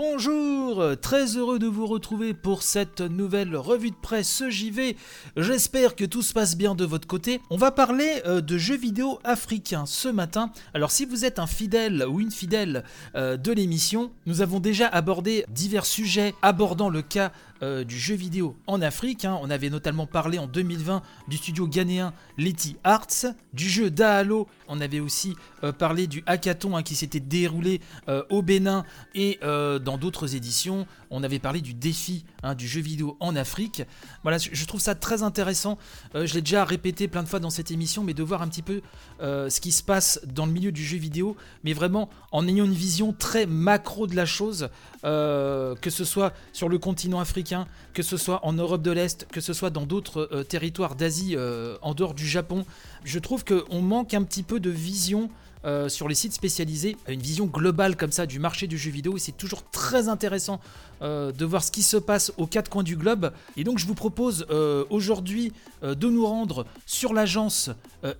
Bonjour, très heureux de vous retrouver pour cette nouvelle revue de presse JV. J'espère que tout se passe bien de votre côté. On va parler euh, de jeux vidéo africains ce matin. Alors si vous êtes un fidèle ou une fidèle euh, de l'émission, nous avons déjà abordé divers sujets abordant le cas euh, du jeu vidéo en Afrique. Hein. On avait notamment parlé en 2020 du studio ghanéen Letty Arts, du jeu Dahalo. On avait aussi euh, parlé du hackathon hein, qui s'était déroulé euh, au Bénin et dans d'autres éditions. On avait parlé du défi hein, du jeu vidéo en Afrique. Voilà, je trouve ça très intéressant. je l'ai déjà répété plein de fois dans cette émission, mais de voir un petit peu ce qui se passe dans le milieu du jeu vidéo, mais vraiment en ayant une vision très macro de la chose, que ce soit sur le continent africain que ce soit en Europe de l'Est, que ce soit dans d'autres euh, territoires d'Asie euh, en dehors du Japon. Je trouve qu'on manque un petit peu de vision euh, sur les sites spécialisés, une vision globale comme ça du marché du jeu vidéo et c'est toujours très intéressant euh, de voir ce qui se passe aux quatre coins du globe. Et donc je vous propose euh, aujourd'hui de nous rendre sur l'agence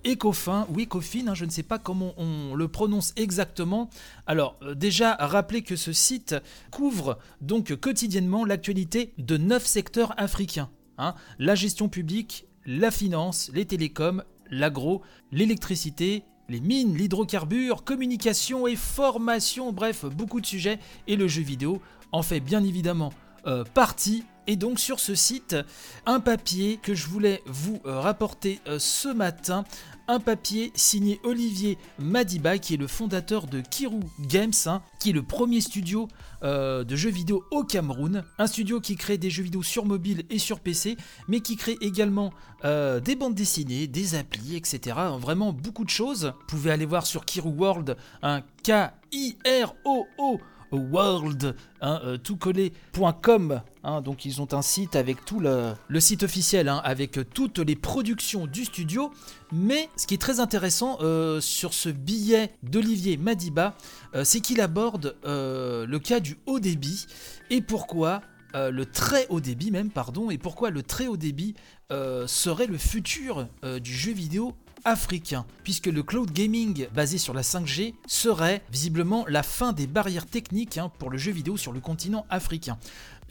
Ecofin ou Ecofin, hein, je ne sais pas comment on le prononce exactement. Alors déjà rappelez que ce site couvre donc quotidiennement l'actualité de neuf secteurs africains. Hein. la gestion publique, la finance, les télécoms, l'agro, l'électricité, les mines, l'hydrocarbure, communication et formation, bref, beaucoup de sujets, et le jeu vidéo en fait bien évidemment euh, partie. Et donc sur ce site, un papier que je voulais vous euh, rapporter euh, ce matin, un papier signé Olivier Madiba, qui est le fondateur de Kiru Games, hein, qui est le premier studio euh, de jeux vidéo au Cameroun. Un studio qui crée des jeux vidéo sur mobile et sur PC, mais qui crée également des bandes dessinées, des applis, etc. Vraiment beaucoup de choses. Vous pouvez aller voir sur Kiru World, un K-I-R-O-O world, hein, euh. Hein, donc ils ont un site avec tout le, site officiel, hein, avec toutes les productions du studio. Mais ce qui est très intéressant euh, sur ce billet d'Olivier Madiba, euh, c'est qu'il aborde le cas du haut débit et pourquoi le très haut débit même, pardon, et pourquoi le très haut débit serait le futur du jeu vidéo africain, puisque le cloud gaming basé sur la 5G serait visiblement la fin des barrières techniques hein, pour le jeu vidéo sur le continent africain.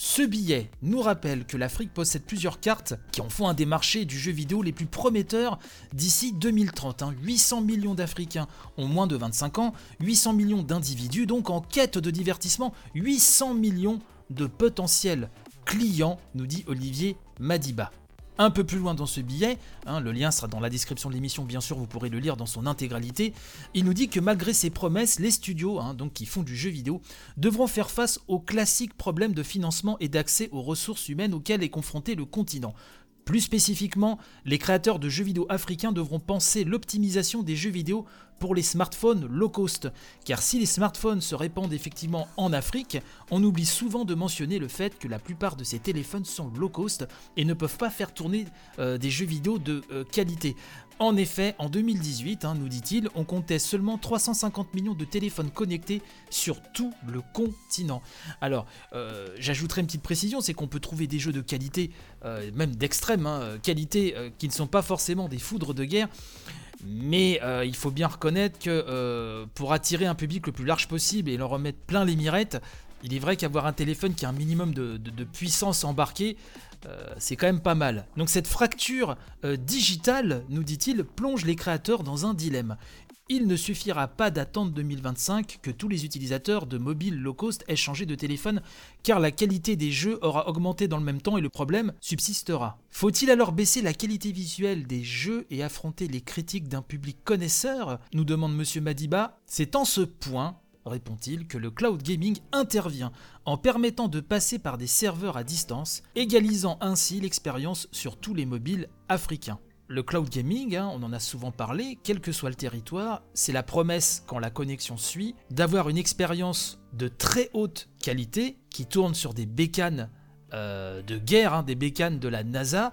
Ce billet nous rappelle que l'Afrique possède plusieurs cartes qui en font un des marchés du jeu vidéo les plus prometteurs d'ici 2030. 800 hein. millions d'Africains ont moins de 25 ans, 800 millions d'individus donc en quête de divertissement, 800 millions de potentiels clients, nous dit Olivier Madiba un peu plus loin dans ce billet, hein, le lien sera dans la description de l'émission, bien sûr, vous pourrez le lire dans son intégralité. Il nous dit que malgré ses promesses, les studios, hein, donc qui font du jeu vidéo, devront faire face aux classiques problèmes de financement et d'accès aux ressources humaines auxquels est confronté le continent. Plus spécifiquement, les créateurs de jeux vidéo africains devront penser l'optimisation des jeux vidéo pour les smartphones low cost. Car si les smartphones se répandent effectivement en Afrique, on oublie souvent de mentionner le fait que la plupart de ces téléphones sont low cost et ne peuvent pas faire tourner euh, des jeux vidéo de euh, qualité. En effet, en 2018, hein, nous dit-il, on comptait seulement 350 millions de téléphones connectés sur tout le continent. Alors, euh, j'ajouterai une petite précision, c'est qu'on peut trouver des jeux de qualité, même d'extrême hein, qualité, qui ne sont pas forcément des foudres de guerre. Mais il faut bien reconnaître que pour attirer un public le plus large possible et leur remettre plein les mirettes, il est vrai qu'avoir un téléphone qui a un minimum de puissance embarquée, euh, c'est quand même pas mal. Donc cette fracture euh, digitale, nous dit-il, plonge les créateurs dans un dilemme. Il ne suffira pas d'attendre 2025 que tous les utilisateurs de mobile low cost aient changé de téléphone, car la qualité des jeux aura augmenté dans le même temps et le problème subsistera. Faut-il alors baisser la qualité visuelle des jeux et affronter les critiques d'un public connaisseur? Nous demande Monsieur Madiba. C'est en ce point répond-il, que le cloud gaming intervient en permettant de passer par des serveurs à distance, égalisant ainsi l'expérience sur tous les mobiles africains. Le cloud gaming, hein, on en a souvent parlé, quel que soit le territoire, c'est la promesse, quand la connexion suit, d'avoir une expérience de très haute qualité qui tourne sur des bécanes euh, de guerre, hein, des bécanes de la NASA,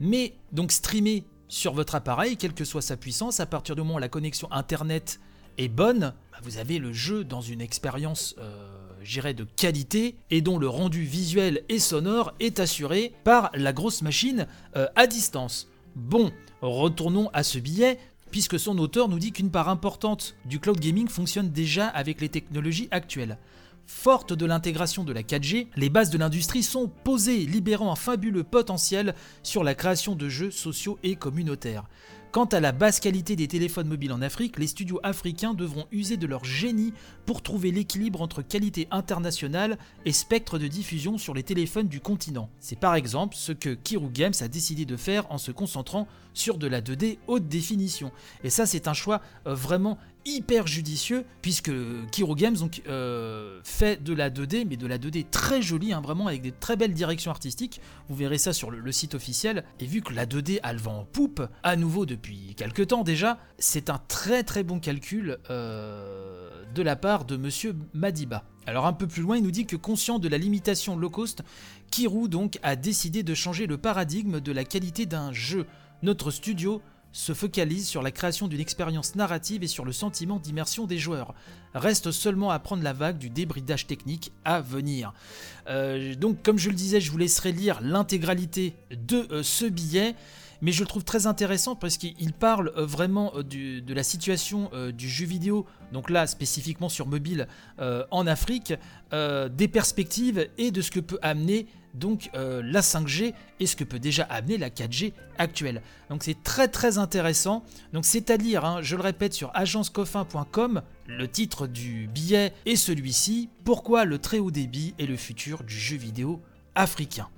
mais donc streamé sur votre appareil, quelle que soit sa puissance, à partir du moment où la connexion Internet est bonne, bah, vous avez le jeu dans une expérience, euh, j'irais, de qualité et dont le rendu visuel et sonore est assuré par la grosse machine euh, à distance. Bon, retournons à ce billet, puisque son auteur nous dit qu'une part importante du cloud gaming fonctionne déjà avec les technologies actuelles. Forte de l'intégration de la 4G, les bases de l'industrie sont posées, libérant un fabuleux potentiel sur la création de jeux sociaux et communautaires. Quant à la basse qualité des téléphones mobiles en Afrique, les studios africains devront user de leur génie pour trouver l'équilibre entre qualité internationale et spectre de diffusion sur les téléphones du continent. C'est par exemple ce que Kiru Games a décidé de faire en se concentrant sur de la 2D haute définition. Et ça c'est un choix euh, vraiment hyper judicieux puisque Kiro Games donc, euh, fait de la 2D mais de la 2D très jolie hein, vraiment avec des très belles directions artistiques. Vous verrez ça sur le, site officiel. Et vu que la 2D a le vent en poupe à nouveau depuis quelques temps déjà c'est un très très bon calcul euh, de la part de monsieur Madiba. Alors un peu plus loin il nous dit que conscient de la limitation low cost Kirou donc a décidé de changer le paradigme de la qualité d'un jeu. Notre studio se focalise sur la création d'une expérience narrative et sur le sentiment d'immersion des joueurs. Reste seulement à prendre la vague du débridage technique à venir. Euh, donc comme je le disais, je vous laisserai lire l'intégralité de euh, ce billet mais je le trouve très intéressant parce qu'il parle euh, vraiment de la situation du jeu vidéo, donc là spécifiquement sur mobile en Afrique, des perspectives et de ce que peut amener donc euh, la 5G et ce que peut déjà amener la 4G actuelle. Donc c'est très très intéressant. Donc c'est à lire, hein, je le répète, sur agencecoffin.com, le titre du billet est celui-ci, Pourquoi le très haut débit est le futur du jeu vidéo africain?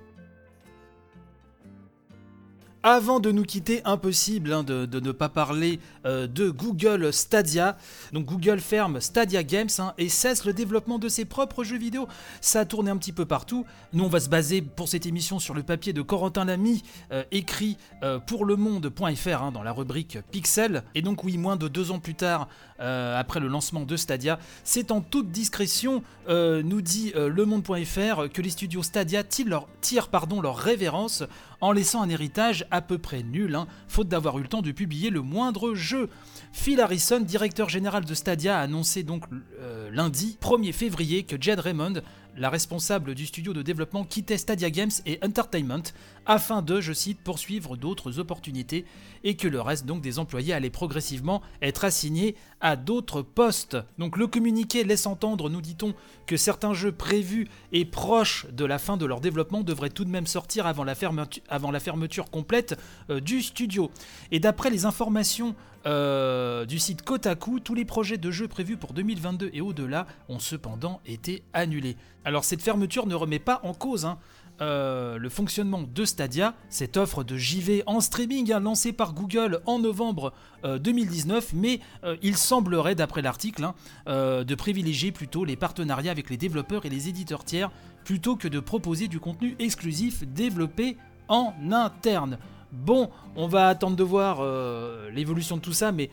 Avant de nous quitter, impossible hein, de, ne pas parler euh, de Google Stadia. Donc Google ferme Stadia Games hein, et cesse le développement de ses propres jeux vidéo. Ça a tourné un petit peu partout. Nous, on va se baser pour cette émission sur le papier de Corentin Lamy, euh, écrit euh, pour le monde.fr hein, dans la rubrique Pixel. Et donc oui, moins de deux ans plus tard, après le lancement de Stadia, c'est en toute discrétion, nous dit le monde.fr, que les studios Stadia tirent leur, révérence en laissant un héritage à peu près nul, hein, faute d'avoir eu le temps de publier le moindre jeu. Phil Harrison, directeur général de Stadia, a annoncé donc euh, lundi 1er février que Jed Raymond la responsable du studio de développement quittait Stadia Games et Entertainment afin de, je cite, poursuivre d'autres opportunités et que le reste donc des employés allait progressivement être assigné à d'autres postes. Donc le communiqué laisse entendre, nous dit-on, que certains jeux prévus et proches de la fin de leur développement devraient tout de même sortir avant la, fermeture, complète euh, du studio. Et d'après les informations euh, du site Kotaku, tous les projets de jeux prévus pour 2022 et au-delà ont cependant été annulés. Alors cette fermeture ne remet pas en cause hein, euh, le fonctionnement de Stadia, cette offre de JV en streaming hein, lancée par Google en novembre 2019, euh, mais il semblerait, d'après l'article, hein, de privilégier plutôt les partenariats avec les développeurs et les éditeurs tiers plutôt que de proposer du contenu exclusif développé en interne. Bon, on va attendre de voir euh, l'évolution de tout ça, mais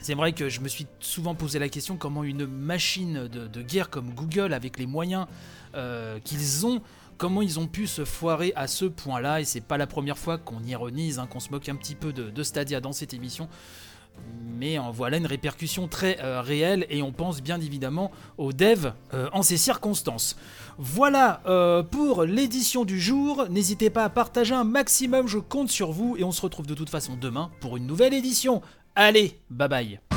c'est vrai que je me suis souvent posé la question comment une machine de, guerre comme Google, avec les moyens euh, qu'ils ont, comment ils ont pu se foirer à ce point-là. Et c'est pas la première fois qu'on ironise, hein, qu'on se moque un petit peu de, Stadia dans cette émission. Mais en voilà une répercussion très euh, réelle et on pense bien évidemment aux devs en ces circonstances. Voilà euh, pour l'édition du jour. N'hésitez pas à partager un maximum, je compte sur vous et on se retrouve de toute façon demain pour une nouvelle édition. Allez, bye bye